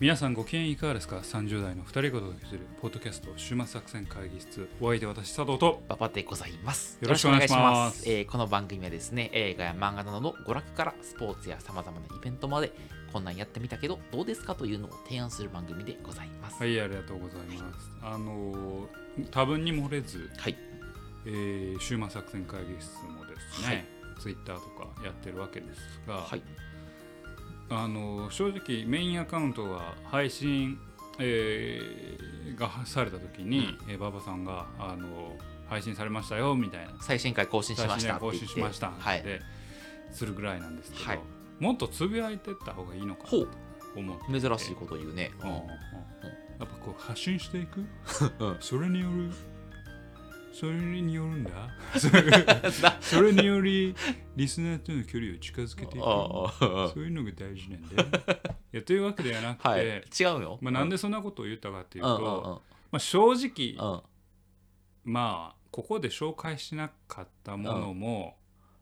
皆さんご機嫌いかがですか ?30 代の2人がお届けするポッドキャスト週末作戦会議室お相手は私佐藤とババでございます。よろしくお願いしますよろくお願いしますえーこの番組はですね、映画や漫画などの娯楽からスポーツやさまざまなイベントまで、こんなんやってみたけど、どうですかというのを提案する番組でございます。はいありがとうございますあのー多分に漏れず、はい。えー週末作戦会議室もですね、はいツイッターとかやってるわけですが、はい。あの正直メインアカウントが配信、えーがされた時に、えー馬場さんがあの配信されましたよみたいな。最新回更新しましたって更。新しましたっはい。てするぐらいなんですけど、はい。もっとつぶやいてった方がいいのかなほと思う、う、珍しいこと言うね。うんうんうん。やっぱこう発信していく？うん。それによるそれによるんだ。な。それによりリスナーとの距離を近づけていく。あそういうのが大事なんだよ いやというわけではなくて、はい。違うよ。まあ、なんでそんなことを言ったかっていううんと、うん。まあ、正直。まあここで紹介しなかったものも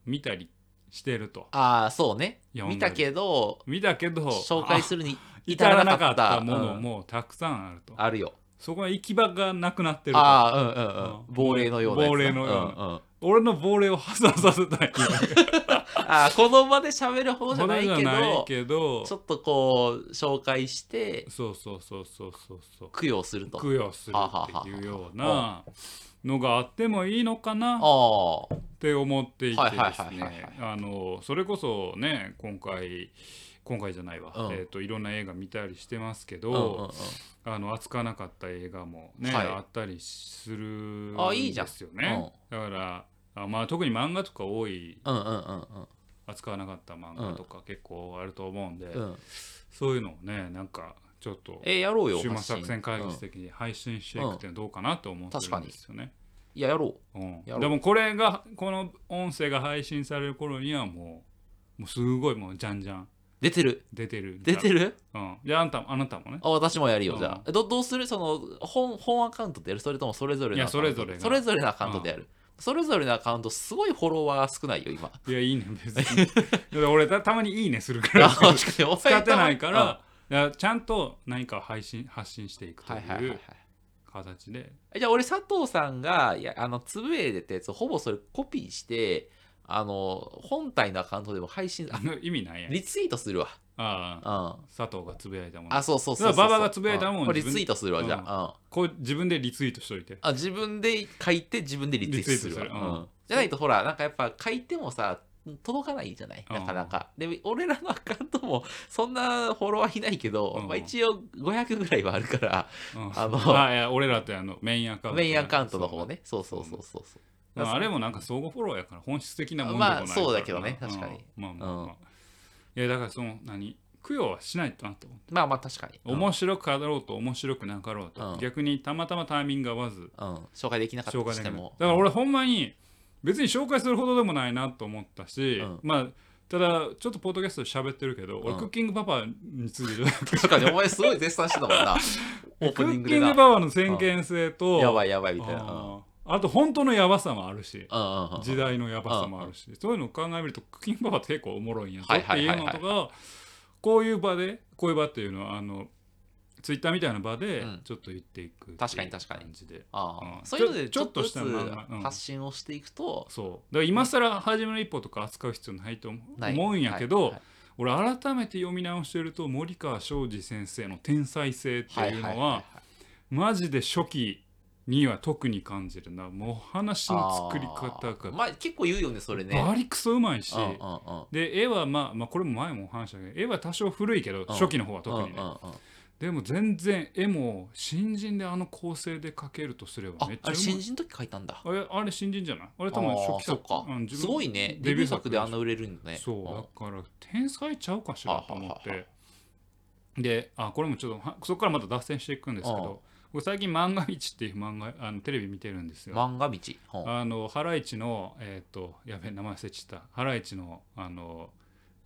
見たりしてると、ああ、そうね。見たけど、見たけど紹介するにあ至らなかった。ものうんもたくさんあると、あるよ。そこは行き場がなくなってると。ああ、うんうんうん。うん。亡霊のような。亡霊のような。うんうん。俺の亡霊を破産させたい。あーこの場で喋る方じゃないけほどじゃないどけど。ちょっとこう紹介してそうそうそうそうそう。そう供養すると。供養するっていうようなのがあってもいいのかな？って思っていてですね。あのそれこそね今回今回じゃないわ、うん。えー、といろんな映画見たりしてますけうんうんうん。ど、あの扱わなかった映画もね、はい。あったりするんあいいじゃん。ですよね、だからあまあ特に漫画とか多いうんうんうん扱わなかった漫画とか結構あると思うんで、うん。うんそういうのをねなんかちょっとえーやろうよ週末作戦会議室的に配信していくっていうのはどうかなと思ってるんですよね。いややろう。ん。やろうでもこれがこの音声が配信される頃にはもうもうすごいもうじゃんじゃん。う出てる？出てる。出てる？うん。であんたもあなたもね。あ私もやるよ。じゃうんあ。えどどうする？その本本アカウントでやる？それともそれぞれのいやそれぞれが。それぞれのアカウントでやる。それぞれのアカウントすごいフォロワー少ないよ今。いやいいね別に。俺たたまに「いいね」するから。あ確かに ってないかうん。らいやちゃんと何かを配信発信していくとはいはいはいはい。いう形で。じゃあ俺佐藤さんがいやあのつぶやいてたやつほぼそれコピーしてあの本体のアカウントでも配信ああの意味ないやん。リツイートするわ。ああ。うん。佐藤がつぶやいたものあそうそうそうそう馬場がつぶやいたもんうん。これリツイートするわじゃあ,、うん。こう自分でリツイートしといて。あ自分で書いて自分でリツイートするわ。うん。うん。じゃないとほらなんかやっぱ書いてもさ届かないじゃないうん。なかなか、で俺らのアカウントもそんなフォロワーいないけど、うん。まあ、一応500ぐらいはあるからうん。あのあいや俺らってあのメインアカウント。メインアカウントの方ね。そう。そうそうそうそうあれもなんか相互フォローやから本質的なものでもないまあそうだけどね確かに。うん。まあまあまあ、うん。いやだからその何？供養はしないとなと思ってまあまあ確かに、うん。面白くあろうと面白くなかろうと、うん。逆にたまたまタイミングが合わず。うん、紹介できなかった紹介できないとしても。だから俺ほんまに別に紹介するほどでもないなと思ったし、うん。まあただちょっとポッドキャストで喋ってるけど、俺うん。クッキングパパについて 確かにお前すごい絶賛してたもんな。クッキングパパの先見性と、やばいやばいみたいな。うんあと本当のやばさもあるし、時代のやばさもあるし、そういうのを考えるとクッキングパパって結構おもろいん。やっていうのとかこういう場でこういう場っていうのはあのツイッターみたいな場でうん。ちょっと言っていく確かに確かに。感じで。そういうのでちょっとした発信をしていくと、そう。だから今更初めの一歩とか扱う必要ないと思うんやけど、俺改めて読み直してると森川庄司先生の天才性っていうのは,、マジで初期には特に感じるな。もう話の作り方がまあ結構言うよねそれね。バリクソうまいし、うんうんうん。で絵はまあ、まあ、これも前もお話したけど絵は多少古いけど、初期の方は特にね、うんうんうんでも全然絵も新人であの構成で描けるとすればあめっちゃあれ新人の時書いたんだ。あれあれ新人じゃない？あれ多分初期そっか。うんすごいね。デビュー作であんな売れるんだね。そうだから天才ちゃうかしらと思って。であこれもちょっとはそこからまた脱線していくんですけうん。ど僕最近「漫画道」っていう漫画あのテレビ見てるんですよ。漫画道？う。んあのハライチのえっ、とやべえ名前忘れちゃった。ハライチのあの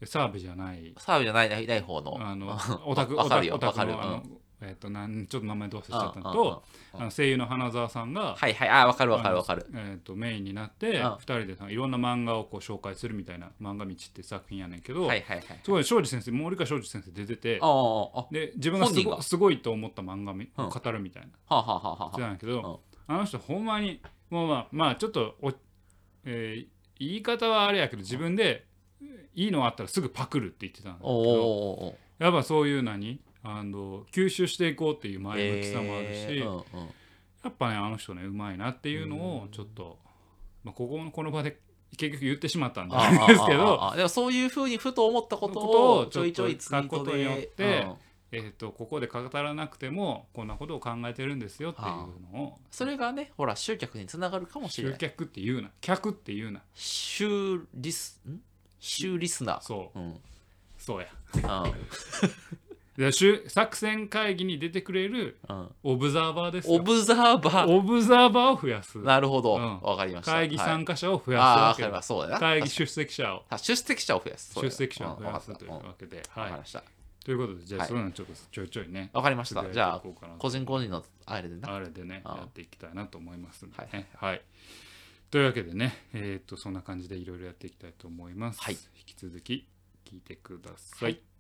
澤部じゃない。澤部じゃないない方の。あのうん オタクわかるよオタクわかるのあのえっとなんちょっと名前どうせしちゃったのとあの声優の花澤さんがはいはい。あわかるわかるわかる。えー、とメインになってうん2人でさいろんな漫画をこう紹介するみたいな「漫画道」って作品やねんけど、はいはいはいすごい庄司先生森川庄司先生出ててあああで自分がすごすごいと思った漫画を語るみたいなはあはあはあはあ。人なんやけど、あの人ほんまにもうまあまあちょっとお、えー言い方はあれやけど自分でいいのあったらすぐパクるって言ってたんだけどやっぱそういう何あの吸収していこうっていう前向きさもあるし、えーうんうん。やっぱねあの人ねうまいなっていうのをちょっと、まあ、ここのこの場で結局言ってしまったんですけどでもそういうふうにふと思ったことををちょいちょいツイート書くことによっでてうん。えー、とここで語らなくてもこんなことを考えてるんですよっていうのをそれがねほら集客につながるかもしれな集い客って言うな客って言うな。集リスん？集リスナー。そう。うん。そうや。うん で集作戦会議に出てくれるうん。オブザーバーですよ。オブザーバー。オブザーバーを増やす。なるほど。うん。わかりました。会議はい参加者を増やすああわかりますそうだな会議出席者を。あ出席者を増やす。そうだ出席者を増やすうんというわけで、ったはい。わかりました。ということでじゃあはい。そういうのちょっとちょいちょいね。わかりました。じゃあこうかなと。個人個人のあれでな。あれでねああやっていきたいなと思いますんではねはい、というわけでねえっ、とそんな感じでいろいろやっていきたいと思います、はい。引き続き聞いてください、はい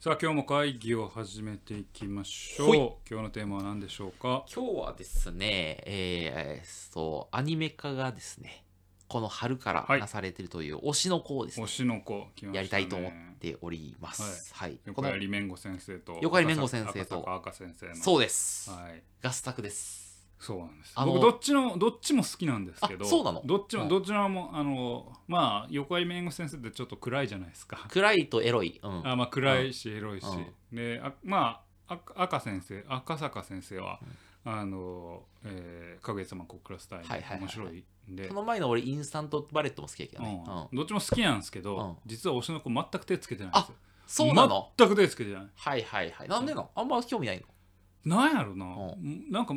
さあ今日も会議を始めていきましょう今日のテーマは何でしょうか？今日はですね、えー、そう、アニメ化がですね、この春からはいなされているという推しの子をですね、推しの子ねやりたいと思っております。はい。この横槍弁護先生と横槍弁護先生と赤坂赤先生のそうです。はい合作です。そうなんです。僕どっちのどっちも好きなんですけどあそうなの？どっちうんもどっちのもあのまあ横槍弁護士先生ってちょっと暗いじゃないですか。暗いとエロい。うん。あまあ暗いしエロいし。うであまああ赤先生赤坂先生はあのえーかぐや様コクラスタイルはいはいはいはい。面白いんで。その前の俺、インスタントバレットも好きやけどね。ううん。ん。どっちも好きなんですけうん。ど実は推しの子全く手つけてないんですよ。そうなの？全く手つけてない。はいはいはい。なんでの？あんま興味ないの？なんやろな。うなんか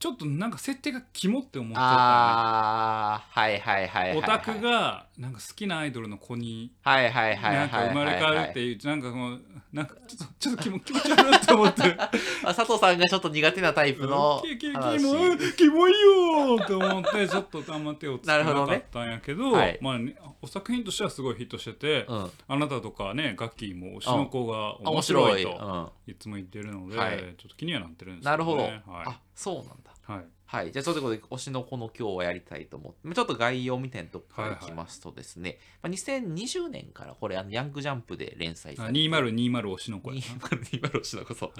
ちょっとなんか設定がキモって思っちゃっあー、はいはいはいはいはい。たオタクがなんか好きなアイドルの子にはいはいはい。なんか生まれ変わるっていうなんかこうなんかちょっとちょっと気持ち悪いなって思って。あ佐藤さんがちょっと苦手なタイプのキキモいキモいよーって思ってちょっとあんま手をつけなかったんやけどねはいまあね、お作品としてはすごいヒットしてて、うん。あなたとかねガッキーも推しの子があ面面白いと白い。つも言ってるので、はい。ちょっと気にはなってるんですけなるほど、ねはい。あそうなんだはい。はい。じゃあちょっとこで推しの子の今日はやりたいと思ってちょっと概要みたいなとこからいきますとですね、まあ、2020年からこれあのヤングジャンプで連載さあれて2020推しの子や2020推しの子そう。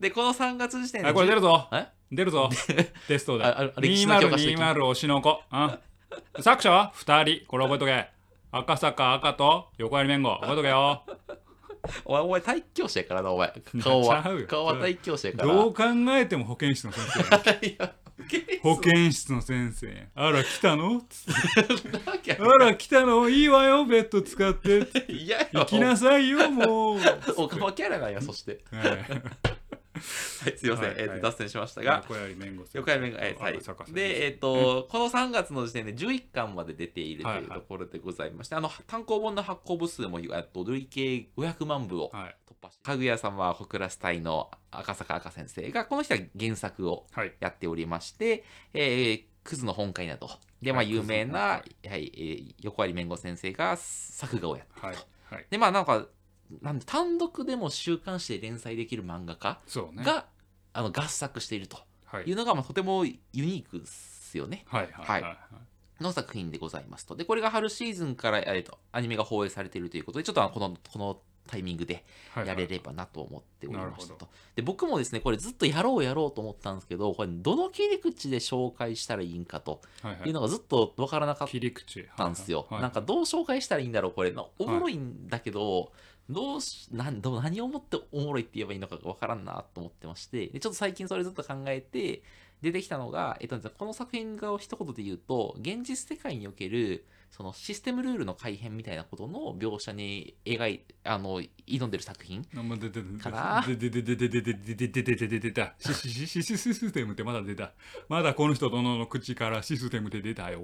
でこの3月時点でなあこれ出るぞ。え？出るぞ。テストでああ歴史の教科書的2020推しの子。あ作者は2人。これ覚えとけ。赤坂赤と横槍弁護。覚えとけよ。お前お前体教師やからなお前。顔は。顔は体教師やから。どう考えても保健室の先生 いや保健室。の先生。あら来たの？つって。あら来たの？いいわよベッド使って。いや行きなさいよもう。おかまキャラなんやそして。はい。はいすいません、はいはい。えーと脱線しましたが。横槍弁護士横山が、えーはい。で、えっ、と、この3月の時点で11巻まで出ているとはいいうはい。ところでございまして、あの、単行本の発行部数も、えっと、累計500万部をかぐや様小倉スタイの赤坂赤先生が、この人は原作をはい。やっておりまして、えー、クズの本会など、で、まあ、はい有名な、クはい、えー横割弁護先生が作画をやってはいると。はい。で、まあ、なんか、なんで単独でも週刊誌で連載できる漫画家そうね。が、あの合作していると。はい。いうのが、まあ、とてもユニークですよね。はいはいはい。の作品でございますと。で、これが春シーズンから、えっと、アニメが放映されているということで、ちょっとあのこの、このタイミングではいやれればなと思っておりましたと。で、僕もですね、これずっとやろうやろうと思ったんですけど、これどの切り口で紹介したらいいんかとはいうのがずっとわからなかったんですよ。なんかどう紹介したらいいんだろう、これ。おもろいんだけど、どうしなんどう何をもっておもろいって言えばいいのかわからんなと思ってまして、でちょっと最近それずっと考えて、出てきたのが、えっと、この作品が一言で言うと、現実世界におけるそのシステムルールの改変みたいなことの描写に描いあの挑んでる作品かな？出て出て出て出て出て出て出て出たシシシシシシステムってまだ出たまだこの人殿の口からシステムって出たよ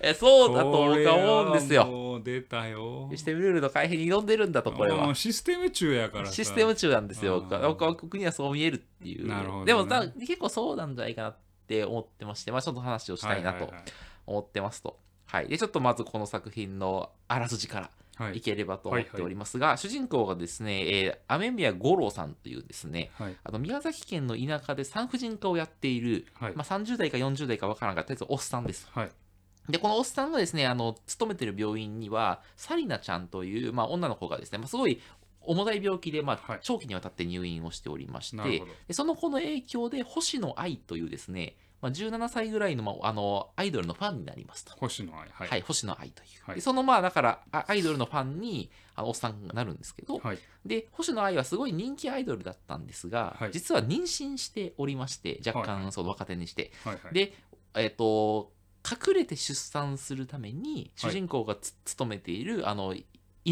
えそうだと僕は思うんですよ出たよシステムルールの改変に挑んでるんだとこれはシステム中やからさシステム中なんですよ僕は僕にはそう見えるっていうなるほどねでもだ結構そうなんじゃないかなって思ってましてまあちょっと話をしたいなと思ってますと。はい。でちょっとまずこの作品のあらすじからはい。いければと思っておりますが、主人公がですね、えー、雨宮五郎さんというですね、はい。あの宮崎県の田舎で産婦人科をやっている、はい。まあ、30代か40代かわからんが、とりあえずおっさんです。はい。で、このおっさんがですね、あの、勤めてる病院には、サリナちゃんという、まあ、女の子がですね、まあ、すごい重たい病気で、まあはい、長期にわたって入院をしておりましてなるほど、でその子の影響で、星野愛というですね、まあ、17歳ぐらいの,、まあ、あのアイドルのファンになりますと。星野愛ははい、星野愛という。はい。でそのまあだからあアイドルのファンにあのおっさんがなるんですけど、はい。で星野愛はすごい人気アイドルだったんですが、はい。実は妊娠しておりまして若はい。は干その若手にして、はいはい。でえっ、と隠れて出産するために主はい。人公がつ、勤めているあの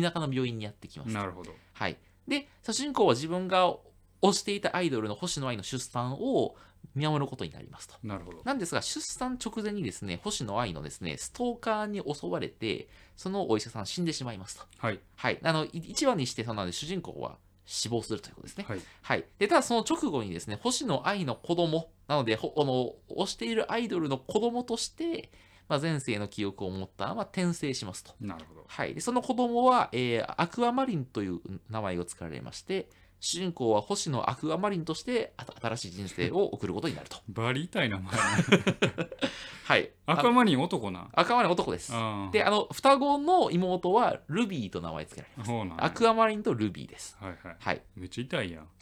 田舎の病院にやってきますなるほどはい、で主人公は自分が推していたアイドルの星野愛の出産を見守ることになりますとなるほどなんですが、出産直前にですね、星野愛のですね、ストーカーに襲われて、そのお医者さん死んでしまいますと。はいはい。あの、1話にして、その主人公は死亡するということですね。はいはい。で、ただその直後にですね、星野愛の子供、なので、ほあの、推しているアイドルの子供として、まあ、前世の記憶を持ったまま転生しますと。なるほどはい。で、その子供は、えーアクアマリンという名前を付けられまして、主人公は星野アクアマリンとしてあ新しい人生を送ることになると。バリ痛いな前 はい。赤マリン男なあ赤マリン男です。あで、あの、双子の妹はルビーと名前付けられます。あそうなんやアクアマリンとルビーです。はいはいはい。めっちゃ痛いやん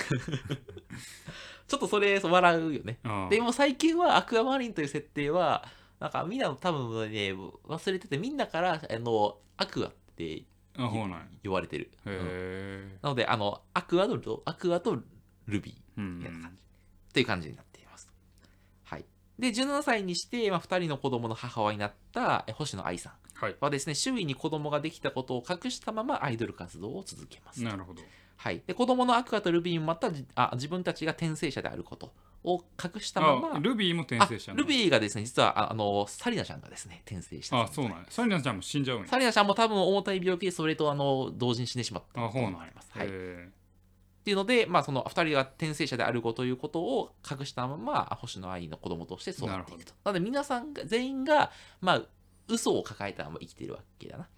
ちょっとそれ、笑うよね。でも最近はアクアマリンという設定は、なんかみんな多分ね、忘れてて、みんなから、あの、アクアってあそうなんや呼ばれてる。へうんえなので、あの、アクアと、アクアとルビー。うんみたいな感じ。という感じになっています。はい。で、17歳にして、まあ、2人の子供の母親になったえ星野愛さんはいはですね、周囲に子供ができたことを隠したままアイドル活動を続けます。なるほどはい。で、子供のアクアとルビーもまたじあ自分たちが転生者であることを隠したまま、あルビーも転生したルビーがですね、実はああのサリナちゃんがですね、転生した。あそうなんやサリナちゃんも死んじゃうんやサリナちゃんも多分重たい病気でそれとあの同時に死んでしまったあそうなんやと思われます。はい。っへていうので、まあ、その2人が転生者であることということを隠したまま、星野愛の子供として育っていくと。なので、皆さんが、全員が、まあ、嘘を抱えたまま生きてるわけだな。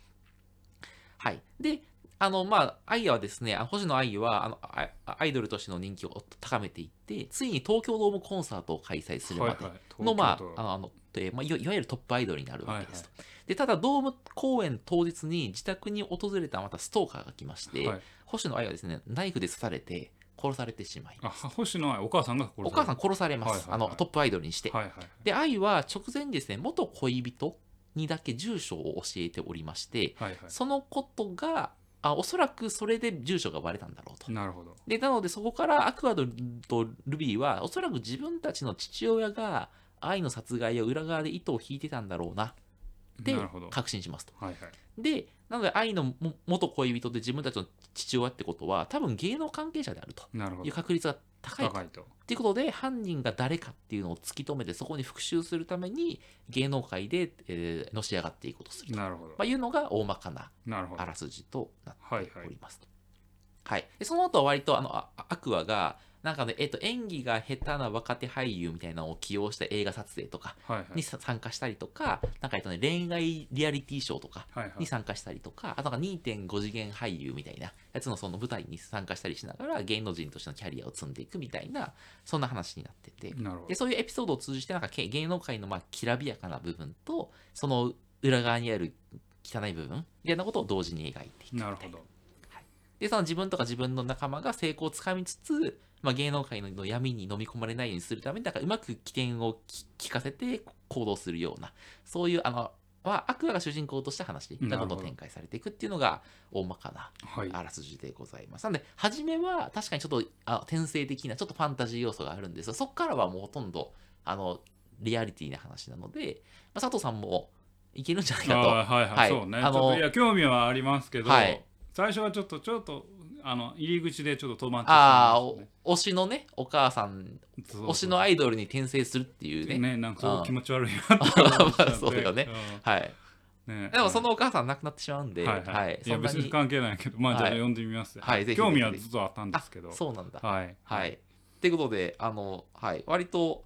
はい。で、あの、まあ、愛はですね、星野愛はあのあアイドルとしての人気を高めていって、ついに東京ドームコンサートを開催するまでえはいはいの、まあ、あのあのでまあ、いわゆるトップアイドルになるわけですと。はいで、ただ、ドーム公演当日に自宅に訪れたまたストーカーが来まして、はい。星野愛はですね、ナイフで刺されて殺されてしまい、あ星野愛お母さんが殺されお母さん殺されます、はいはいはい。あのトップアイドルにして。はいはい。で、愛は直前にですね、元恋人にだけ住所を教えておりまして、はいはい。そのことが、あおそらくそれで住所がバレたんだろうと。なるほどで、なのでそこからアクアドとルビーは、おそらく自分たちの父親が愛の殺害を裏側で糸を引いてたんだろうなって確信しますと。はいはいで、なので愛のも元恋人で自分たちの父親ってことは、多分芸能関係者であるという確率が高いと。高いとっていうことで、犯人が誰かっていうのを突き止めて、そこに復讐するために、芸能界で、えーのし上がっていこうとすると、まなるほどあ、いうのが大まかなあらすじとなってはいはいおりますと。はい。でその後は割と、あの、あアクアが、なんかね、えっ、と、演技が下手な若手俳優みたいなのを起用した映画撮影とかはいはい。にさ参加したりとか、なんかえっとね、恋愛リアリティショーとかはいはい。に参加したりとか、あとなんか2.5次元俳優みたいなやつのその舞台に参加したりしながら芸能人としてのキャリアを積んでいくみたいな、そんな話になってて、なるほど。でそういうエピソードを通じてなんかけ芸能界のまあきらびやかな部分と、その裏側にある汚い部分みたいなことを同時に描いていくみたいなるほどで、その自分とか自分の仲間が成功をつかみつつ、まあ、芸能界の闇に飲み込まれないようにするために、だからうまく起点をき聞かせて行動するような、そういう、あの、まあ、アクアが主人公とした話がどんどん展開されていくっていうのが大まかなはい。あらすじでございます。なので、初めは確かにちょっとあ転生的な、ちょっとファンタジー要素があるんですが、そこからはもうほとんど、あの、リアリティな話なので、まあ、佐藤さんもいけるんじゃないかと。はいはい、はい。そうね。あのいや興味はありますけど、はい最初はちょっとちょっとあの入り口でちょっと止まってしああ、推しのね、お母さん、推しのアイドルに転生するっていうね。ねなんか気持ち悪いなって思うよねはい。うんねでもそのお母さん亡くなってしまうんで、はいはい、い。やそんなに。別に関係ないけどまあじゃあはい。読んでみます、はいぜひ興味はずっとあったんであすけど。そうなんだ。はい。はい。ってことで、あの、はい。割と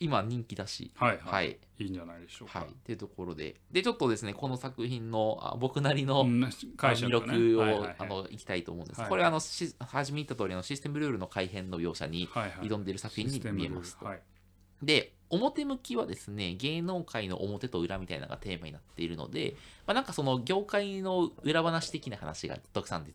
今人気だし、はいはい、はい。い、いんじゃないでしょうか、はい。っていうところで。で、ちょっとですね、この作品のあ僕なりの、魅力を、はいはいはい。あのいきたいと思うんです、はい。これはあのし初めに言った通りのシステムルールの改変の描写にはいはい。挑んでいる作品に見えますと。はい。で表向きはですね芸能界の表と裏みたいなのがテーマになっているので、まあ、なんかその業界の裏話的な話が徳さんで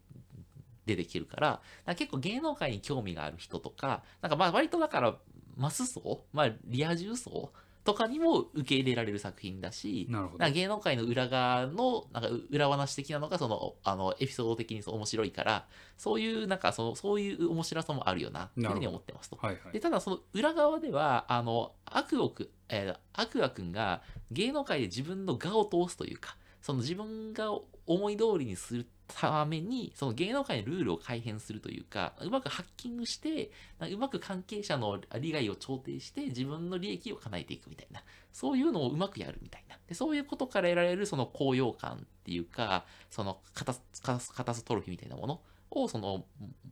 出てきてるからか結構芸能界に興味がある人とかなんかまあ割とだからマス層、まあ、リア充層とかにも受け入れられる作品だし芸能界の裏側のなんか裏話的なのがそのあのエピソード的に面白いからそういうなんかそのそういう面白さもあるよなっていうふうに思ってますと。はいはい。でただその裏側ではあのアクオく、えーアクア君が芸能界で自分の我を通すというかその自分が思い通りにするためにその芸能界のルールを改変するというかうまくハッキングしてうまく関係者の利害を調停して自分の利益を叶えていくみたいな。そういうのをうまくやるみたいな。でそういうことから得られるその高揚感っていうかそのカタカタストロフィーみたいなもの。をその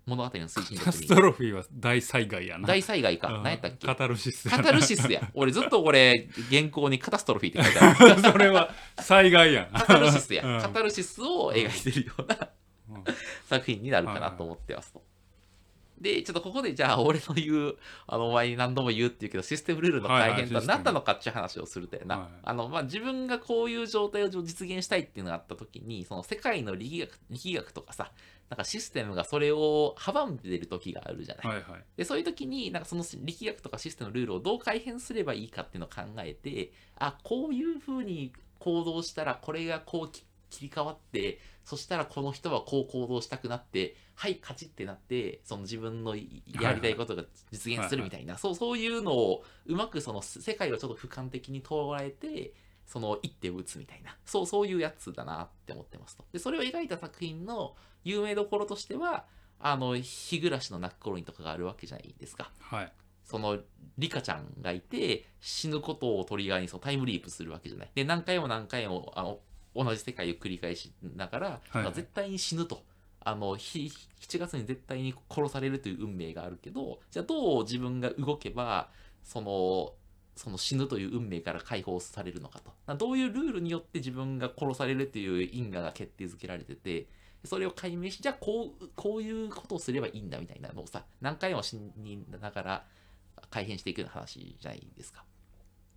物語の推進カタストロフィーは大災害やな。大災害か。うん。何やったっけ？カタルシスや。カなタルシスや。俺ずっとこれ、原稿にカタストロフィーって書いてある。それは災害や。んカタルシスや。うん。カタルシスを描いてるようなうん。作品になるかなと思ってますと。で、ちょっとここでじゃあ俺の言う、あの、お前に何度も言うって言うけど、システムルールの改変とは何なのかっていう話をするとやな。はいあの、まあ、自分がこういう状態を実現したいっていうのがあった時に、その世界の力学、力学とかさ、なんかシステムがそれを阻んでる時があるじゃない。はいはいでそういう時になんかその力学とかシステムのルールをどう改変すればいいかっていうのを考えてあこういうふうに行動したらこれがこうき切り替わってそしたらこの人はこう行動したくなってはい勝ちってなってその自分のいやりたいことが実現するみたいな、そうそういうのをうまくその世界をちょっと俯瞰的に捉えてその一手を打つみたいな。そうそういうやつだなって思ってますと。でそれを描いた作品の有名どころとしてはあの日暮らしの泣く頃にとかがあるわけじゃないですか。はい。そのリカちゃんがいて死ぬことをトリガーにそのタイムリープするわけじゃない。で何回も何回もあの同じ世界を繰り返しながら、はいはい。絶対に死ぬとあの7月に絶対に殺されるという運命があるけどじゃあどう自分が動けばそのその死ぬという運命から解放されるのかとどういうルールによって自分が殺されるという因果が決定づけられててそれを解明しじゃあこうこういうことをすればいいんだみたいなのをさ何回も死にながら改変していくような話じゃないですか。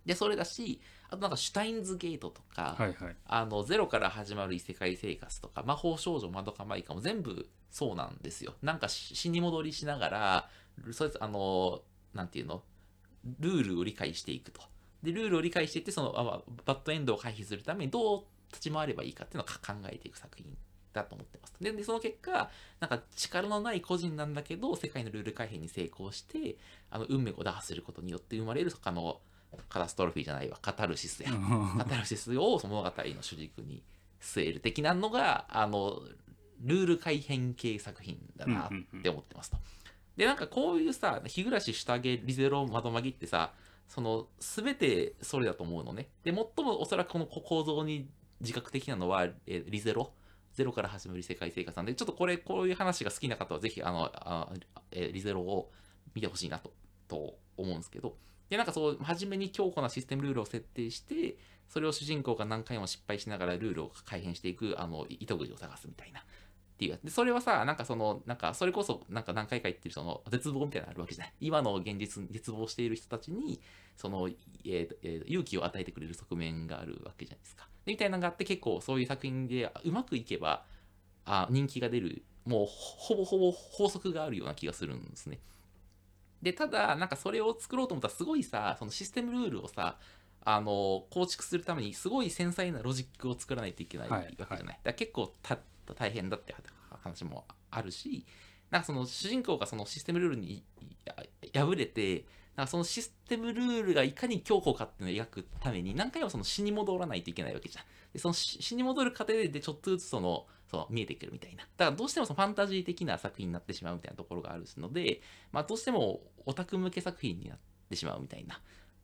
でそれだしあとなんかシュタインズゲートとか、はいはい。あのゼロから始まる異世界生活とか魔法少女まどかマイカも全部そうなんですよ。なんかし死に戻りしながらそあのなんていうの？ルールを理解していくと。でルールを理解していってそのあまあバッドエンドを回避するためにどう立ち回ればいいかっていうのをか考えていく作品だと思ってます。ででその結果なんか力のない個人なんだけど世界のルール改変に成功してあの運命を打破することによって生まれるあのカタストロフィーじゃないわ。カタルシスや。カタルシスをその物語の主軸に据える的なのがあのルール改変系作品だなって思ってますと。でなんかこういうさ日暮らし下着リゼロ窓まぎってさその全てそれだと思うのね。で最もおそらくこの構造に自覚的なのはえリゼロ。ゼロから始まる世界生活なんでちょっとこれこういう話が好きな方はぜひあのあえリゼロを見てほしいなとと思うんですけどでなんかそう初めに強固なシステムルールを設定してそれを主人公が何回も失敗しながらルールを改変していくあの糸口を探すみたいな。っていうやつ。でそれはさなんかそのなんかそれこそなんか何回か言ってるその絶望みたいなのあるわけじゃない。今の現実に絶望している人たちにその、えーえー勇気を与えてくれる側面があるわけじゃないですか。でみたいなのがあって結構そういう作品でうまくいけばあ人気が出るもうほぼほぼ法則があるような気がするんですね。でただなんかそれを作ろうと思ったらすごいさそのシステムルールをさあの構築するためにすごい繊細なロジックを作らないといけないわはいけじゃない、だから結構た大変だって話もあるしなんかその主人公がそのシステムルールにい破れてなんかそのシステムルールがいかに強固かっていうのを描くために何回もその死に戻らないといけないわけじゃん。でその死死に戻る過程でちょっとずつそのその見えてくるみたいな。だからどうしてもそのファンタジー的な作品になってしまうみたいなところがあるので、まあ、どうしてもオタク向け作品になってしまうみたいな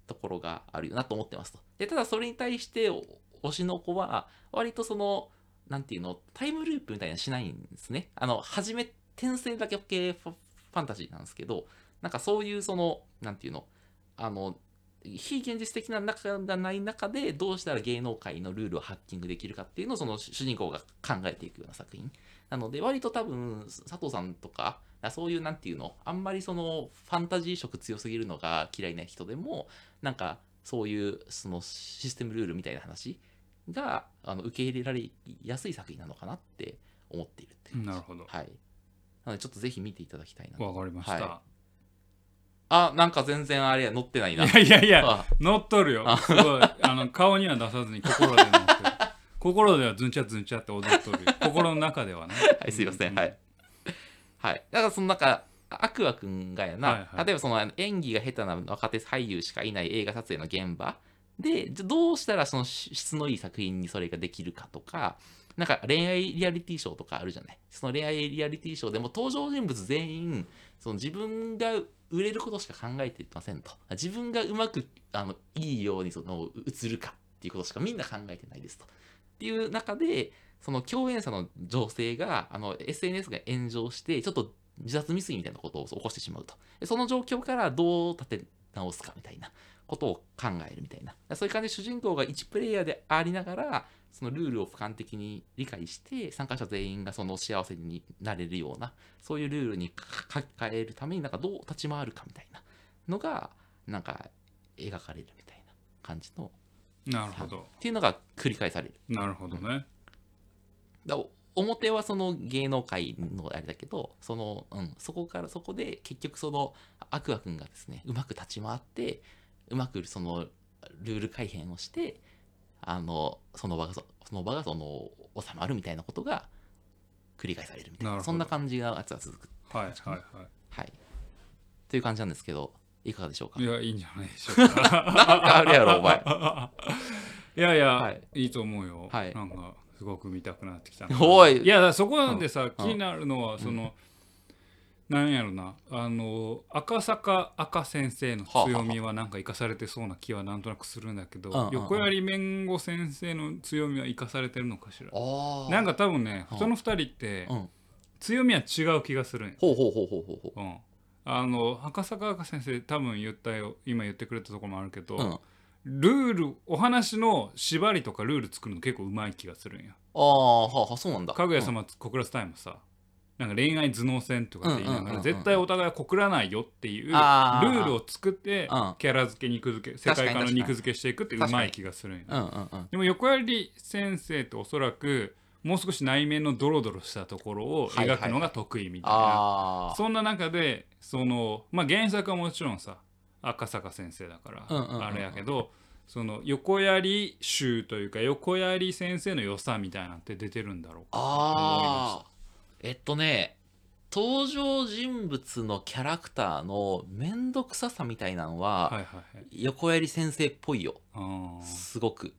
ところがあるよなと思ってますと。でただそれに対して推しの子は割とそのなんていうのタイムループみたいなしないんですね。あの初め転生だけ系ファファンタジーなんですけどなんかそういうそのなんていうのあの非現実的な中がない中でどうしたら芸能界のルールをハッキングできるかっていうのをその主人公が考えていくような作品なので割と多分佐藤さんとかそういうなんていうのあんまりそのファンタジー色強すぎるのが嫌いな人でもなんかそういうそのシステムルールみたいな話があの受け入れられやすい作品なのかなって思っているっていうなるほど。はい。なのでちょっとぜひ見ていただきたいなと。わかりました、はあなんか全然あれや乗ってないな。いやいやいやあ。乗っとるよ。すごい。あの顔には出さずに心で乗ってる。心ではズンチャズンチャって踊っとるよ。心の中ではね。はい、すいません。うんはい。はい。だから、そのなんか、アクアくんがやな、はいはい。例えばその演技が下手な若手俳優しかいない映画撮影の現場。で、どうしたらその質のいい作品にそれができるかとか、なんか恋愛リアリティショーとかあるじゃない。その恋愛リアリティショーでも登場人物全員、その自分が売れることしか考えてませんと。自分がうまくあのいいようにその映るかっていうことしかみんな考えてないですと。っていう中で、その共演者の女性があの SNS が炎上して、ちょっと自殺未遂みたいなことを起こしてしまうと。その状況からどう立て直すかみたいなことを考えるみたいな。そういう感じで主人公が1プレイヤーでありながら、そのルールを俯瞰的に理解して、参加者全員がその幸せになれるような、そういうルールに書き換えるためになんかどう立ち回るかみたいなのが、なんか描かれるみたいな感じの、なるほどっていうのが繰り返される。なるほどねだお表はその芸能界のあれだけどその、うん、そこからそこで結局そのアクア君がですねうまく立ち回ってうまくそのルール改変をしてあのその場がそその場がその収まるみたいなことが繰り返されるみたいな。なそんな感じがやつが続く。はいはいははい。という感じなんですけどいかがでしょうか？いいやいいんじゃないでしょうか。なんかあるやろお前。いやいや、はい。い、いと思うよ、はい。なんかすごく見たくなってきたな。おい。いやそこなんでさ、うん。気になるのはその、なんやろな。あの赤坂赤先生の強みはなんか生かされてそうな気はなんとなくするんだけど、うんうんうん。横槍弁護先生の強みは生かされてるのかしら。なんか多分ねうん。その二人ってうん。強みは違う気がするんよ、ほうほうほうほうほうほうん、あの赤坂赤先生多分言ったよ今言ってくれたところもあるけど、ううん。ルールお話の縛りとかルール作るの結構うまい気がするんや。ああはあはあそうなんだ。かぐや様小倉スタイムさなんか恋愛頭脳戦とかって言いながら絶対お互いは告らないよっていうルあー。ールを作ってうん。キャラ付け肉付け世界観の肉付けしていくってうまい気がするんやでも横槍先生っておそらくもう少し内面のドロドロしたところを描くのが得意みたいな。そんな中でそのまあ原作はもちろんさ赤坂先生だからあれやけどその横槍集というか横槍先生の良さみたいなんて出てるんだろうかああえっとね登場人物のキャラクターの面倒くささみたいなのは、はいはいはい。横槍先生っぽいよ。すごく。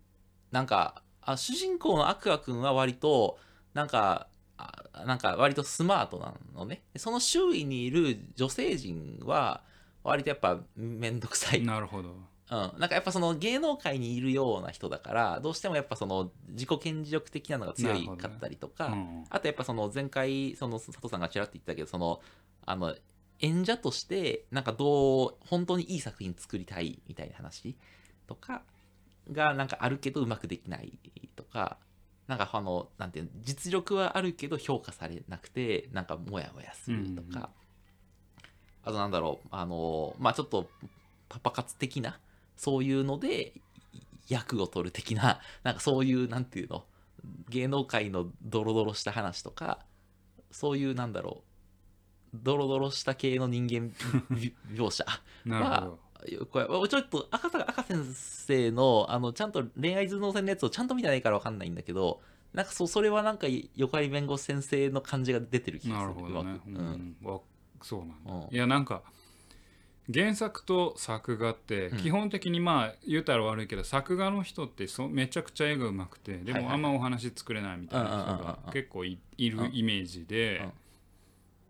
なんかあ主人公のアクア君は割となんかあなんか割とスマートなのね。その周囲にいる女性陣は割とやっぱ面倒くさい。なるほどうん、なんかやっぱその芸能界にいるような人だからどうしてもやっぱその自己顕示欲的なのが強いかったりとか、うん。あとやっぱその前回その佐藤さんがちらっと言ったけどそのあの演者としてなんかどう本当にいい作品作りたいみたいな話とかがなんかあるけどうまくできないとかなんかあのなんていうの実力はあるけど評価されなくてなんかモヤモヤするとか、うんうん。あとなんだろうあのまあちょっとパパ活的なそういうので役を取る的な なんかそういうなんていうの芸能界のドロドロした話とかそういうなんだろうドロドロした系の人間び 描写なるほど。よこれちょっと赤坂赤先生のあのちゃんと恋愛頭脳戦のやつをちゃんと見てないから分かんないんだけどなんかそうそれはなんか横井弁護士先生の感じが出てる気がするなるほどね。うまくうん。わそうなんだ。うん。いやなんか原作と作画ってうん。基本的にまあ言うたら悪いけど作画の人ってそめちゃくちゃ絵がうまくてでもあんまお話作れないみたいな人が結構いいるイメージで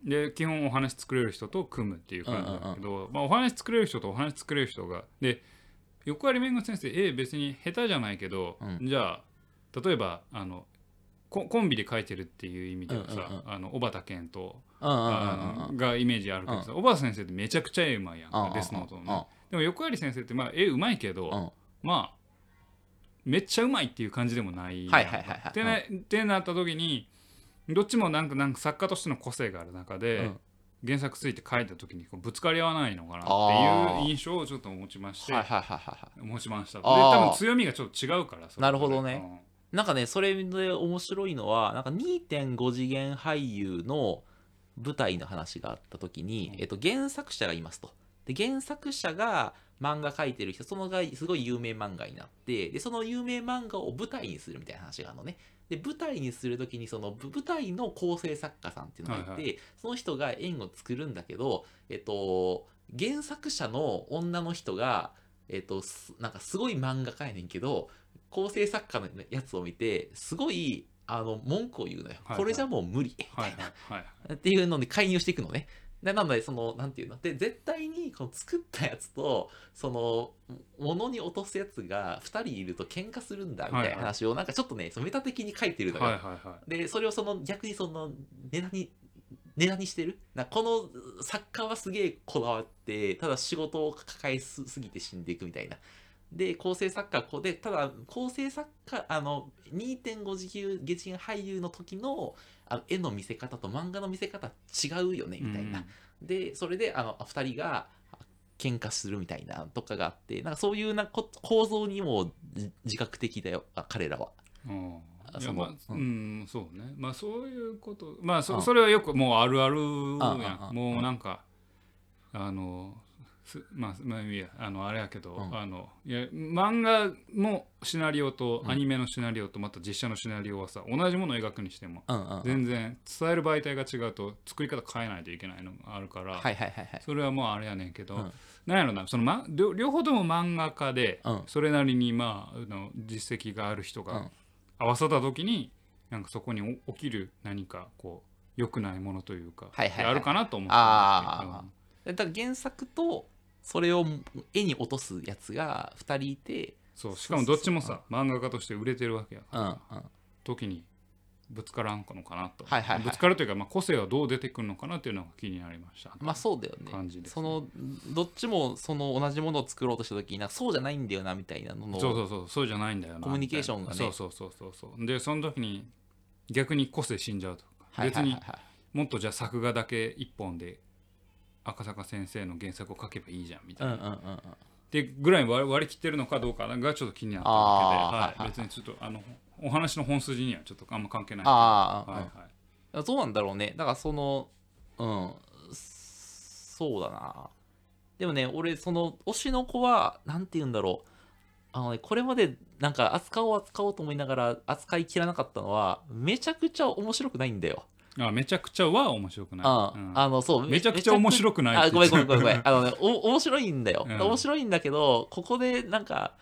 うん。で基本お話作れる人と組むっていう感じだけどまあお話作れる人とお話作れる人がで横割弁護先生絵別に下手じゃないけどうん。じゃあ例えばあのココンビで描いてるっていう意味ではさうんうんうん。あの小畑健とがイメージあるけどさ小畑先生ってめちゃくちゃ絵うまいやんデスノートのうんねでも横槍先生ってまあ絵うまいけど、うん。まあめっちゃうまいっていう感じでもないってなってなった時にどっちもなんかなんか作家としての個性がある中で、うん。原作ついて書いた時にぶつかり合わないのかなっていう印象をちょっと持ちまして、持ちました。で多分強みがちょっと違うからなるほどねなんかねそれで面白いのはなんか2.5次元俳優の舞台の話があった時に、うんえっと、原作者がいますと。で原作者が漫画描いてる人そのがすごい有名漫画になってでその有名漫画を舞台にするみたいな話があるのね。で舞台にする時にそのぶ舞台の構成作家さんっていうのがいて、はいはその人が円を作るんだけど、えっと、原作者の女の人が、えっと、すなんかすごい漫画家やねんけど構成作家のやつを見てすごいあの文句を言うのよ、はいはい。これじゃもう無理。みたはい。いな、はいはい。っていうので介入していくのね。でなのでそのなんていうの？で絶対にこの作ったやつとその物に落とすやつが2人いると喧嘩するんだみたいな話をなんかちょっとねそのメタ的に書いてるのよ、はいはいはい。でそれをその逆にそのネタにネタにしてる？なこの作家はすげえこだわってただ仕事を抱えすすぎて死んでいくみたいなで構成作家はこうでただ構成作家あの2.5次元月元俳優の時のあの絵の見せ方と漫画の見せ方違うよねみたいな、でそれであの2人が喧嘩するみたいなとかがあってなんかそういうなこ構造にもじ自覚的だよあ彼らは。うんあそううん、そうね。まあそういうこと。まあそ,、うん。それはよくもうあるあるやうんうんうんん。もうなんかあのすまあまあいいやあのあれやけど、うん。あのいや漫画のシナリオとアニメのシナリオとまた実写のシナリオはさ同じものを描くにしてもうんうんうん。全然伝える媒体が違うと作り方変えないといけないのがあるから、はいはいはいはい。それはもうあれやねんけど、うん。なんやろなその、ま、両両方とも漫画家で、うん。それなりにまああの実績がある人がうん。合わさった時になんかそこにお起きる何かこう良くないものというか、はいはいはい。あるかなと思ってあだから原作とそれを絵に落とすやつが2人いて、そうしかもどっちもさ漫画家として売れてるわけやかうんら、うん、時にぶつからんのかなと、はいはいはい。ぶつかるというか、まあ、個性はどう出てくるのかなっていうのが気になりました。まあそうだよね。感じですそのどっちもその同じものを作ろうとした時になそうじゃないんだよなみたいなののそうそうそうそうじゃないんだよな。コミュニケーションがね。そうそうそうそうそう。でその時に逆に個性死んじゃうとか、はいはいはいはい。別にもっとじゃあ作画だけ一本で赤坂先生の原作を書けばいいじゃんみたいな、うんうんうんうん。でぐらい割り割り切ってるのかどうかがちょっと気になったわけで、はい別にちょっとあのお話の本筋にはちょっとあんま関係ない。ああ、はいうん。はいそうなんだろうね。だからそのうん。そうだな。でもね俺その推しの子はなんて言うんだろう。あのねこれまでなんか扱おう扱おうと思いながら扱いきらなかったのはめちゃくちゃ面白くないんだよあめちゃくちゃは面白くない、あうん。あのそうめちゃくちゃ面白くない。あごめんごめんごめんごめん。ん あのねお面白いんだよ、うん。面白いんだけどここでなんか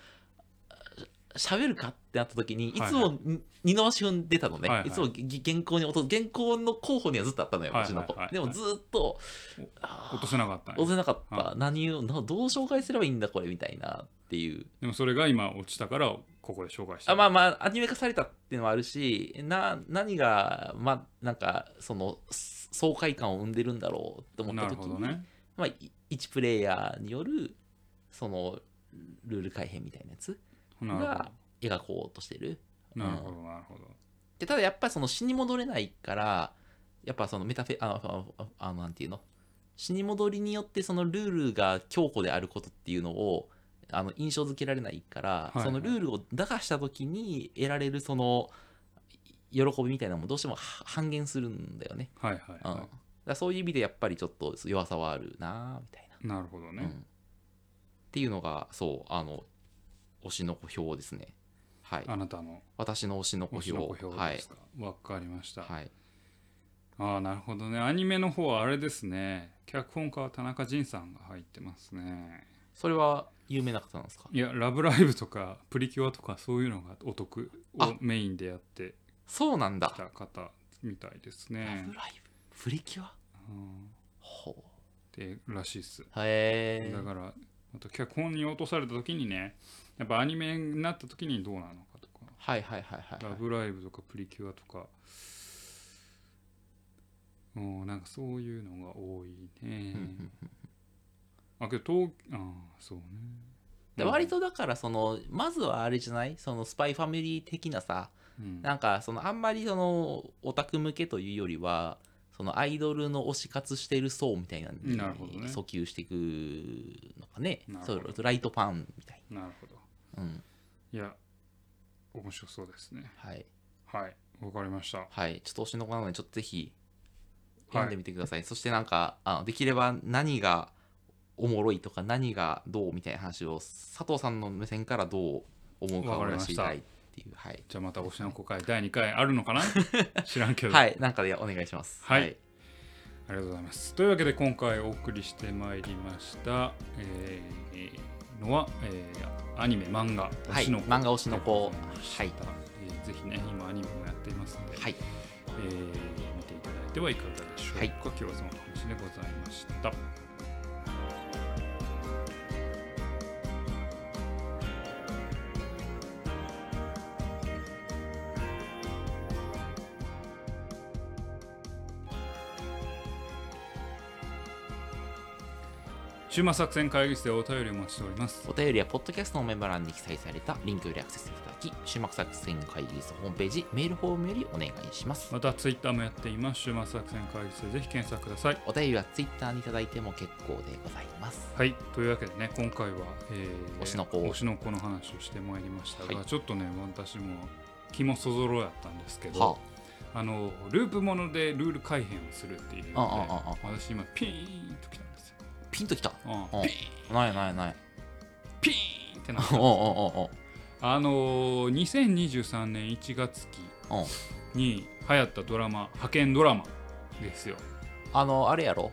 し喋るかってなった時にいつもに二の足踏んでたのね、はいはい。いつもぎ原稿に落と原稿の候補にはずっとあったのよ、はいはいはいでもずっと落とせなかったんや。落とせなかった、は何をなどう紹介すればいいんだこれみたいなっていう。でもそれが今落ちたからここで紹介して。あまあまあアニメ化されたっていうのもあるしな何がまあなんかその爽快感を生んでるんだろうって思った時に、ね。まあ、い1プレイヤーによるそのルール改変みたいなやつが描こうとしてる。どなるほどなるほど。でただやっぱりその死に戻れないからやっぱそのメタフェあのああのなんていうの？死に戻りによってそのルールが強固であることっていうのをあの印象づけられないから、いはい。そのルールを打破した時に得られるその喜びみたいなのもどうしてもは半減するんだよね、はいはいうん。だそういう意味でやっぱりちょっと弱さはあるなみたいな、いなるほどね、うん、っていうのがそうあの推しの小票ですね。はい。あなたの私の推しの小推し票の小票はいですか？わ、かりました、はい。ああなるほどね。アニメの方はあれですね。脚本家は田中仁さんが入ってますね。それは有名な方なんですか？いや「ラブライブ!」とか「プリキュア」とかそういうのがお得をあメインでやってそうなんだ。きた方みたいですラねブライブ？プリキュア？うん。ほでらしいっす。うへえだからまた脚本に落とされた時にねやっぱアニメになった時にどうなのかとか。はいはいはいはいラはい。ブライブとかプリキュアとか。うんなんかそういうのが多いねあけど東ああそうね。で割とだからそのまずはあれじゃない？そのスパイファミリー的なさうん。なんかそのあんまりそのオタク向けというよりはそのアイドルの推し活してる層みたいななるほどね。訴求していくのかね。なるほど。そうライトファンみたいな。るほど。なうん。いや面白そうですね。はい。はい。わかりました。はい。ちょっと推しの子なのでちょっとぜひ読んでみてください、そしてなんかあできれば何がおもろいとか何がどうみたいな話を佐藤さんの目線からどう思うかをわかりました知りたいっていうはい。じゃあまた推しの子会第2回あるのかな？知らんけど。はい。なんかでお願いします。はい。ありがとうございます。というわけで今回お送りしてまいりました、えーのは、えーアニメ漫画はい。推しの子。漫画推しの子。はい。えーぜひね今アニメもやっていますので、はい。えー見ていただいてはいかがでしょうか。はい。今日はその話でございました。週末作戦会議室でお便りをお待ちしております。お便りはポッドキャストのメンバー欄に記載されたリンクよりアクセスいただき終幕作戦会議室ホームページメールフォームよりお願いしますまたツイッターもやっています。週末作戦会議室でぜひ検索ください。お便りはツイッターにいただいても結構でございますはい、というわけでね、今回は、えー推しの子推しの子の話をしてまいりましたが、はいちょっとね、私も気もそぞろやったんですけど、はあのループものでルール改変をするっていうので、ああああ私今ピーンときたんですよ。ピンときた。うん。うん。ピないないない。ピーンってなった。おうおうおうあのー2023年1月期に流行ったドラマ、派遣ドラマですよ。あのあれやろ？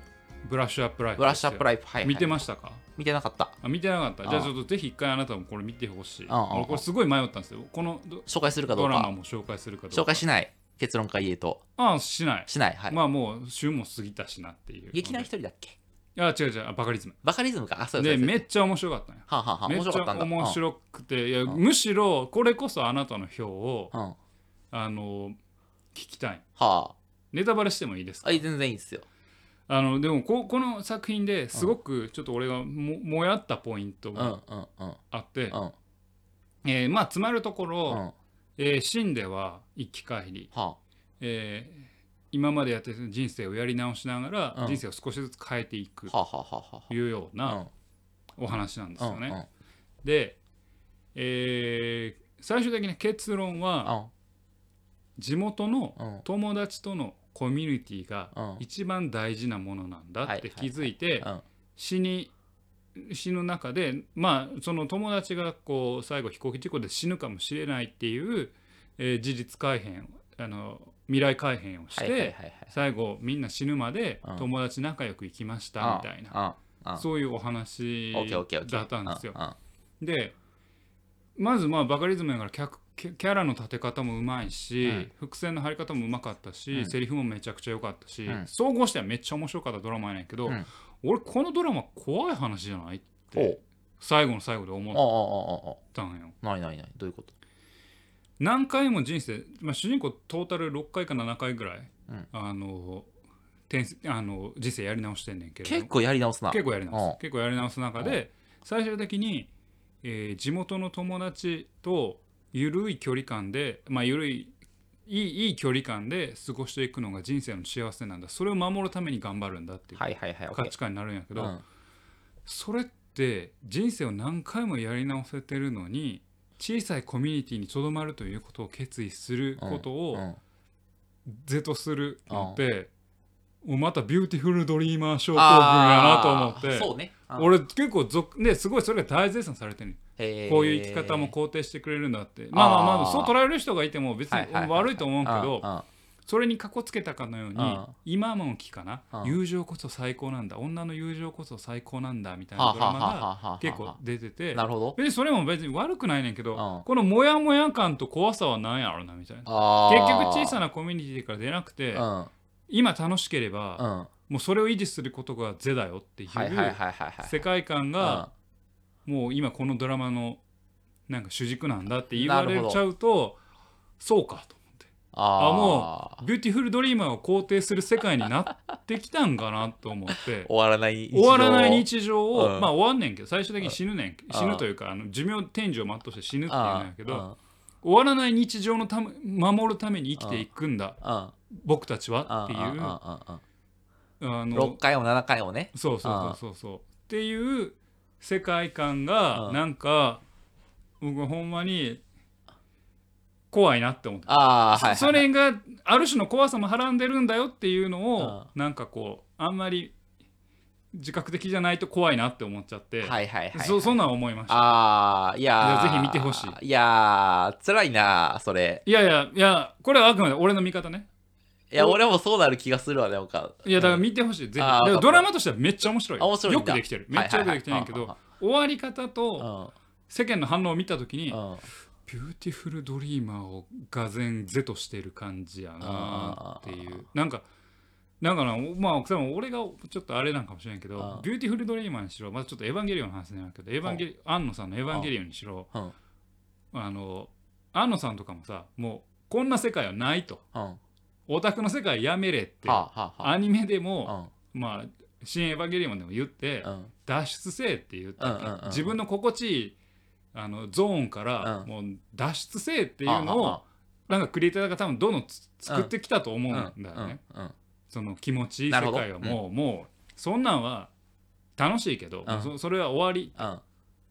ブラッシュアップライフ。ブラッシュアップライフ。はい、はい、見てましたか？見てなかった。あ見てなかった。じゃあちょっとぜひ一回あなたもこれ見てほしい。俺これすごい迷ったんですよ。このド紹介するかどドうか。ラマも紹介するかどうか。紹介しない。結論から言えと。ああ、しない。しない。はい、まあもう週も過ぎたしなっていう。劇団一人だっけ？いや違う違う。あバカリズム。バカリズムか。あそうでめっちゃ面白かったんよ。はあ、はあはあ、めっちゃ面白かったんだ。面白くて。いやうん。むしろこれこそあなたの票をうん、あの聞きたい。あ。ネタバレしてもいいですか？あ全然いいですよ。あのでもここの作品ですごくちょっと俺がももやったポイントうんがうんうん。あって、うん。えーまあつまるところ、うん。はえー死んでは生き返り、あ。えー今までやってる人生をやり直しながら、うん。人生を少しずつ変えていくというようあなお話なんですよね。で、えー最終的な結論は地元のうん。友達とのコミュニティがうん。一番大事なものなんだって気づいてうん。死に死ぬ中でまあその友達がこう最後飛行機事故で死ぬかもしれないっていう、えー事実改変あの未来改変をして、最後みんな死ぬまでうん。友達仲良く生きましたみたいな、そういうお話だったんですよ。でまずまあバカリズムやからキャラの立て方もうまいし、うん。伏線の張り方もうまかったし、うん。セリフもめちゃくちゃ良かったし、うん。総合してはめっちゃ面白かったドラマやねんけど、うん。俺このドラマ怖い話じゃないって最後の最後で思ったんよ。ないないない。どういうこと？何回も人生、まあ、主人公トータル6回か7回ぐらい、うん。あの転あの人生やり直してんねんけど結構やり直すな。結構やり直うん。す結構やり直す中で最終的に、えー地元の友達と緩い距離感でまあ緩いいいいい距離感で過ごしていくのが人生の幸せなんだ。それを守るために頑張るんだっていう価値観になるんやけど、うん。それって人生を何回もやり直せてるのに小さいコミュニティにとどまるということを決意することうをん。是とするのって、もうまたビューティフルドリーマー症候群やなと思ってそうね。うん。俺結構続ですごいそれが大絶賛されてるこういう生き方も肯定してくれるんだって。まあまあまあそう捉える人がいても別に悪いと思うけどそれにかこつけたかのように、うん今も期かな、うん友情こそ最高なんだ。女の友情こそ最高なんだみたいはあなドラマが結構出ててなるほど。別にそれも別に悪くないねんけど、うん。このモヤモヤ感と怖さは何やろなみたいな。あ結局ー小さなコミュニティから出なくて、今楽しければ、はもうそれを維持することが是だよっていう世界観がもう今このドラマのなんか主軸なんだって言われちゃうとそうかとああもビューティフルドリーマーを肯定する世界になってきたんかなと思って。終わらない終わらない日日常を、うん。まあ終わんねんけど最終的に死ぬねん。ん。死ぬというかあの寿命天寿を全うして死ぬっていうん。やけどうん終わらない日常のため守るために生きていくんだ。うん。僕たちはっていう。あうんの6回も7回もね。そうそうそうそうそう。っていう世界観うん。がなんか僕ほんまに怖いなって思って、ああはいはいはい。それがある種の怖さもはらんでるんだよっていうのをなんかこうあんまり自覚的じゃないと怖いなって思っちゃって、はいはいはいはい。そそんなん思いました。ああいやー。いやぜひ見てほしい。いやー辛いなそれ。いやいやいやこれはあくまで俺の見方ね。いや俺もそうなる気がするわでもか。いやだから見てほしい。ぜひ。ドラマとしてはめっちゃ面白い。あ面白いよくできてる。めっちゃよくできてるんやけど終わり方うとん。世間の反応を見た時にうんビューティフルドリーマーをがぜん是としてる感じやなっていう。なんかなんかなまあ多分俺がちょっとあれなんかもしれんけどうんビューティフルドリーマーにしろまずちょっとエヴァンゲリオンの話になるけどエヴァンゲリ庵野さんのエヴァンゲリオンにしろうんあの庵野さんとかもさもうこんな世界はないと。オタクの世界やめれってアニメでもうん。まあシン・エヴァンゲリオンでも言ってうん。脱出せえって言ったわけ？うんうんうんうん。自分の心地いいあのゾーンからうん。もう脱出せえっていうのはをなんかクリエイターが多分どんどんつ作ってきたと思うんだよね。その気持ちいい世界は。もうもうそんなんは楽しいけどうん。そそれは終わり。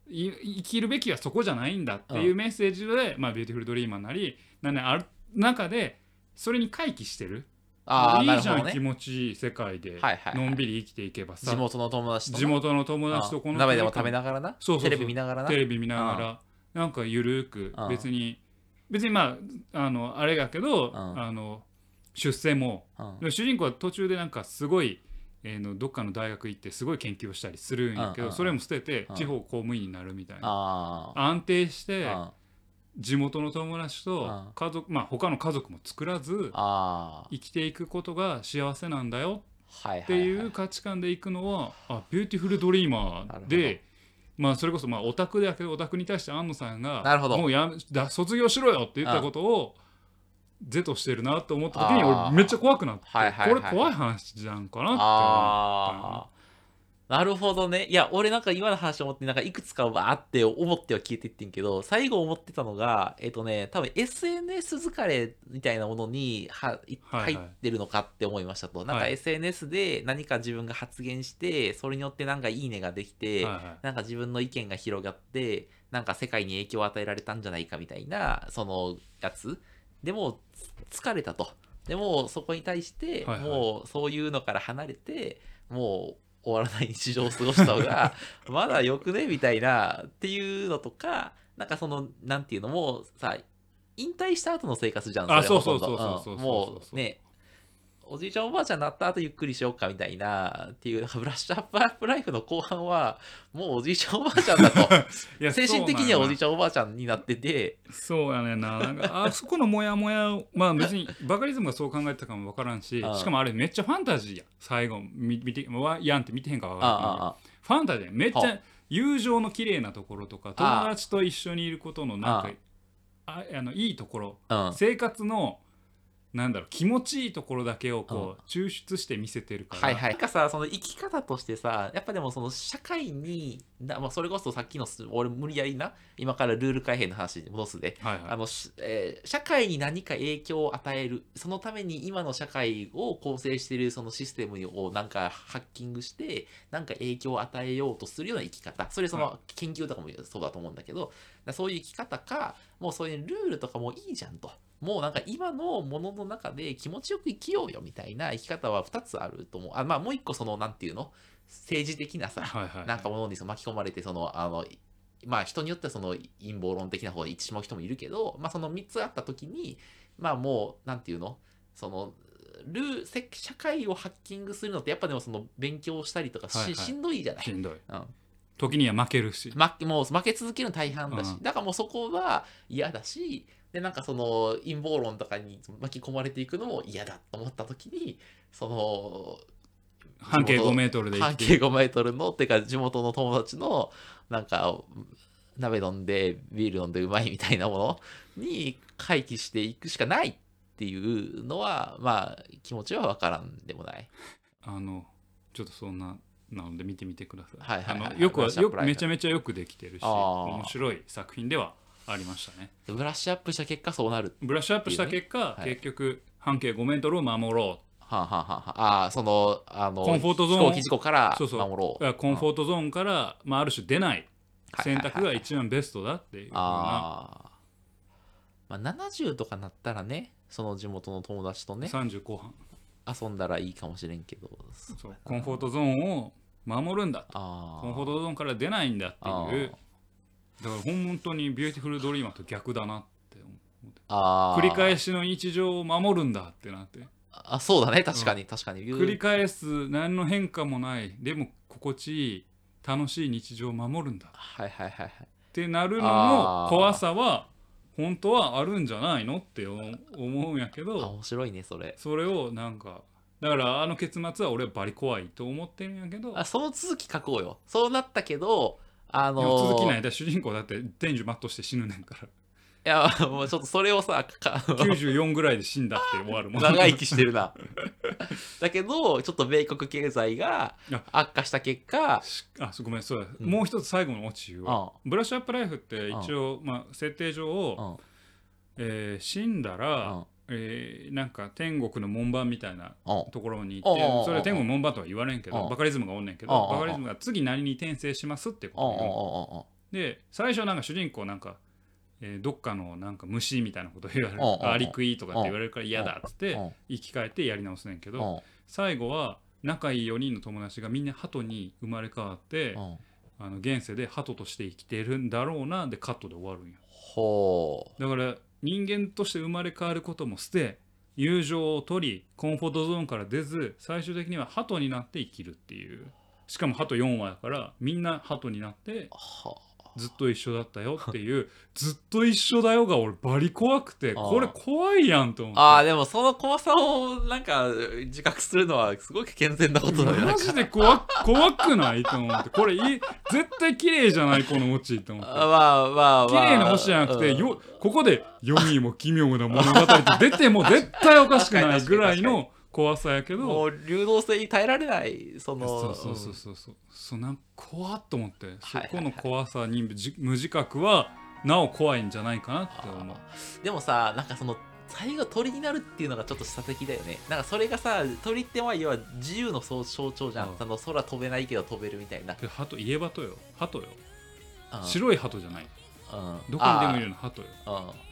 生きるべきはそこじゃないんだっていうメッセージでまあビューティフルドリーマーなりなんである中でそれに回帰してるああいじゃんね持ちいい世界で。はいはいはい。のんびり生きていけばさ。地元の友達とな地元の友達とこの鍋でも食べながらな。そうそうそう。テレビ見ながらな。テレビ見ながら。なんかゆるくうん。別に別にまああのあれだけどん。あの出世も。うん。主人公は途中でなんかすごいえーのどっかの大学行ってすごい研究をしたりするんやけどそれも捨ててうん地方公務員になるみたいな。あ安定しあてあ地元の友達とうん。家族まあ他の家族も作らずあ生きていくことが幸せなんだよっていう価値観でいくのはあビューティフルドリーマーでまあそれこそまあオタクだけどオタクに対して庵野さんがもうやめだ卒業しろよって言ったことを是としてるなと思った時に俺めっちゃ怖くなってこれ怖い話じゃんかなって思ったなるほどね。いや俺なんか今の話を思ってなんかいくつかわーって思っては消えていってんけど最後思ってたのがえっ、とね多分 SNS 疲れみたいなものにはいはいはい。入ってるのかって思いましたと、なんかはい。SNS で何か自分が発言してそれによってなんかいいねができて、はいはい。なんか自分の意見が広がってなんか世界に影響を与えられたんじゃないかみたいなそのやつ。でもつ疲れたと。でもそこに対してはいはい。もうそういうのから離れてもう終わらない日常を過ごした方が まだよくね？みたいなっていうのとかなんかそのなんていうの？もさ引退した後の生活じゃんあれほとんど。そうそうそうそうそううんそうもうねおじいちゃんおばあちゃんになった後ゆっくりしようかみたいなっていうブラッシュアップアップライフの後半はもうおじいちゃんおばあちゃんだと。精神的にはおじいちちゃんおばあちゃんになってて。そうやねんななんかあそこのモヤモヤまあ別にバカリズムがそう考えてたかもわからんし うんしかもあれめっちゃファンタジーや最後見見てわやんって見てへんかわあからんファンタジーめっちはゃ友情の綺麗なところとか友達と一緒にいることのなんかああ。のいいところあ生活のなんだろう気持ちいいところだけをこう抽出して見せてるから、はいはい。なんかさその生き方としてさやっぱでもその社会にだ、まあ、それこそさっきのす俺無理やりな今からルール改変の話に戻すで。はいはい。あのしえー社会に何か影響を与える。そのために今の社会を構成しているそのシステムをなんかハッキングしてなんか影響を与えようとするような生き方。それそはの研究とかもそうだと思うんだけどだそういう生き方かもうそういうルールとかもいいじゃんともうなんか今のものの中で気持ちよく生きようよみたいな生き方は2つあると思う。あまあもう一個そのなんていうの？政治的なさはいはいなんかものに巻き込まれてそのあのまあ人によってはその陰謀論的な方に行ってしまう人もいるけど、まあ、その3つあった時にまあもうなんていうの？そのルーせ社会をハッキングするのってやっぱでもその勉強したりとかし,、はいはい。しんどいじゃない？しんどい。うん。時には負けるし。負けもう負け続けるの大半だし、うん。だからもうそこは嫌だしでなんかその陰謀論とかに巻き込まれていくのも嫌だと思った時にその半径地元5メートルで生半径きて5メートルのってか地元の友達のなんか鍋飲んでビール飲んでうまいみたいなものに回帰していくしかないっていうのはまあ気持ちは分からんでもない。あのちょっとそんななので見てみてください。はいはいはいあのよくよくめちゃめちゃよくできてるし面白い作品ではありましたね。ブラッシュアップした結果そうなる。ブラッシュアップした結果、はい結局半径5メートルを守ろはあ、はあはあはあ、あーそのあのコンフォートゾーン飛行機事故からそうそう守ろう。コンフォートゾーンから、まあ、ある種出ない選択が一番ベストだっていうああ。まあ、70とかなったらね、その地元の友達とね、30後半遊んだらいいかもしれんけど。そうコンフォートゾーンを守るんだとああ。コンフォートゾーンから出ないんだってあいうだから本当にビューティフルドリーマーと逆だなって思うあー。繰り返しの日常を守るんだってなって。あ、そうだね、確かに、確かに。繰り返す何の変化もないでも心地いい楽しい日常を守るんだ。っはいはいはいはい。てなるのの怖さは本当はあるんじゃないのって思思うんやけあ、ど面白いね、それ。それをなんかだからあの結末は俺はバリ怖いと思ってるんやけど。あ、その続き書こうよ。そうなったけど、あのでも続きない主人公だって天寿全うして死ぬねんから。や、もうちょっとそれをさ、か94ぐらいで死んだって終わるもん。長生きしてるな。だけど、ちょっと米国経済があ。悪化した結果、しあごめんそうだ、うん。もう一つ最後のオチ言うわうブラッシュアップライフって一応、まあ、設定上、うん。えー死んだら、えーなんか天国の門番みたいなうんところに行ってそれは天国の門番とは言われんけうんどバカリズムがおんねんけどバカリズムが次何に転生しますってう。んことで最初なんか主人公なんか、えーどっかのなんか虫みたいなこと言われる。アリクイとかって言われるから嫌だっつってうん生き返ってやり直すねんけどうん最後は仲いい4人の友達がみんな鳩に生まれ変わってうんあの現世で鳩として生きてるんだろうなでカットで終わるんよほうだから人間として生まれ変わることも捨て友情を取りコンフォートゾーンから出ず最終的には鳩になって生きるっていう。しかも鳩4話だからみんな鳩になってずっと一緒だったよっていう ずっと一緒だよが俺バリ怖くてこれ怖いやんと思って。あーでもその怖さをなんか自覚するのはすごく健全なことだねなんかマジで怖怖くないと思って。これいい絶対綺麗じゃないこのオチと思って。あまあまあまあ。綺麗な星じゃなくて、うん。よここで世にも奇妙な物語って出ても絶対おかしくないぐらいの 怖さやけど。もう流動性に耐えられないそのそうそうそうそうそう。そうなんか怖っと思って。そはいこの怖さにじ無自覚はなお怖いんじゃないかなって思う。でもさなんかその最後鳥になるっていうのがちょっと下的だよね。なんかそれがさ鳥ってまあ要は自由の象象徴じゃん、うん。あの空飛べないけど飛べるみたいな、で鳩家鳩よ。鳩よ。うん。白い鳩じゃない。うん。どこにでもいるの鳩よ。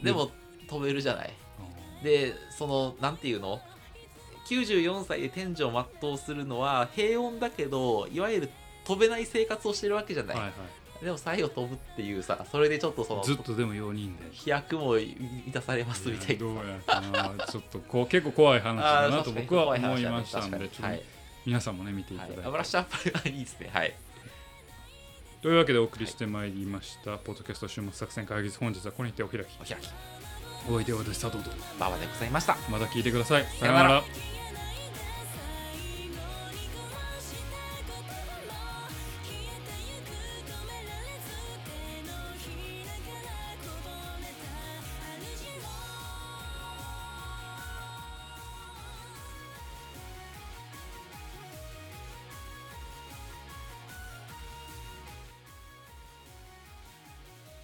うん。でも飛べるじゃない。でそのなんていうの？94歳で天寿を全うするのは平穏だけどいわゆる飛べない生活をしてるわけじゃない、はいはでも最後飛ぶっていうさそれでちょっとそのいずっとでも4人で。飛躍も満たされますみたいな。どうやかなちょっとこう結構怖い話だなと僕は思いましたんではい、皆さんもね見ていたはいだい。て、ブラッシュアップはいいですね。はい。というわけでお送りしてまいりました、ポッドキャスト週末作戦会議室。本日はここにてお開きお開きお相手は私佐藤と。馬場でございました。また聞いてください。さようなら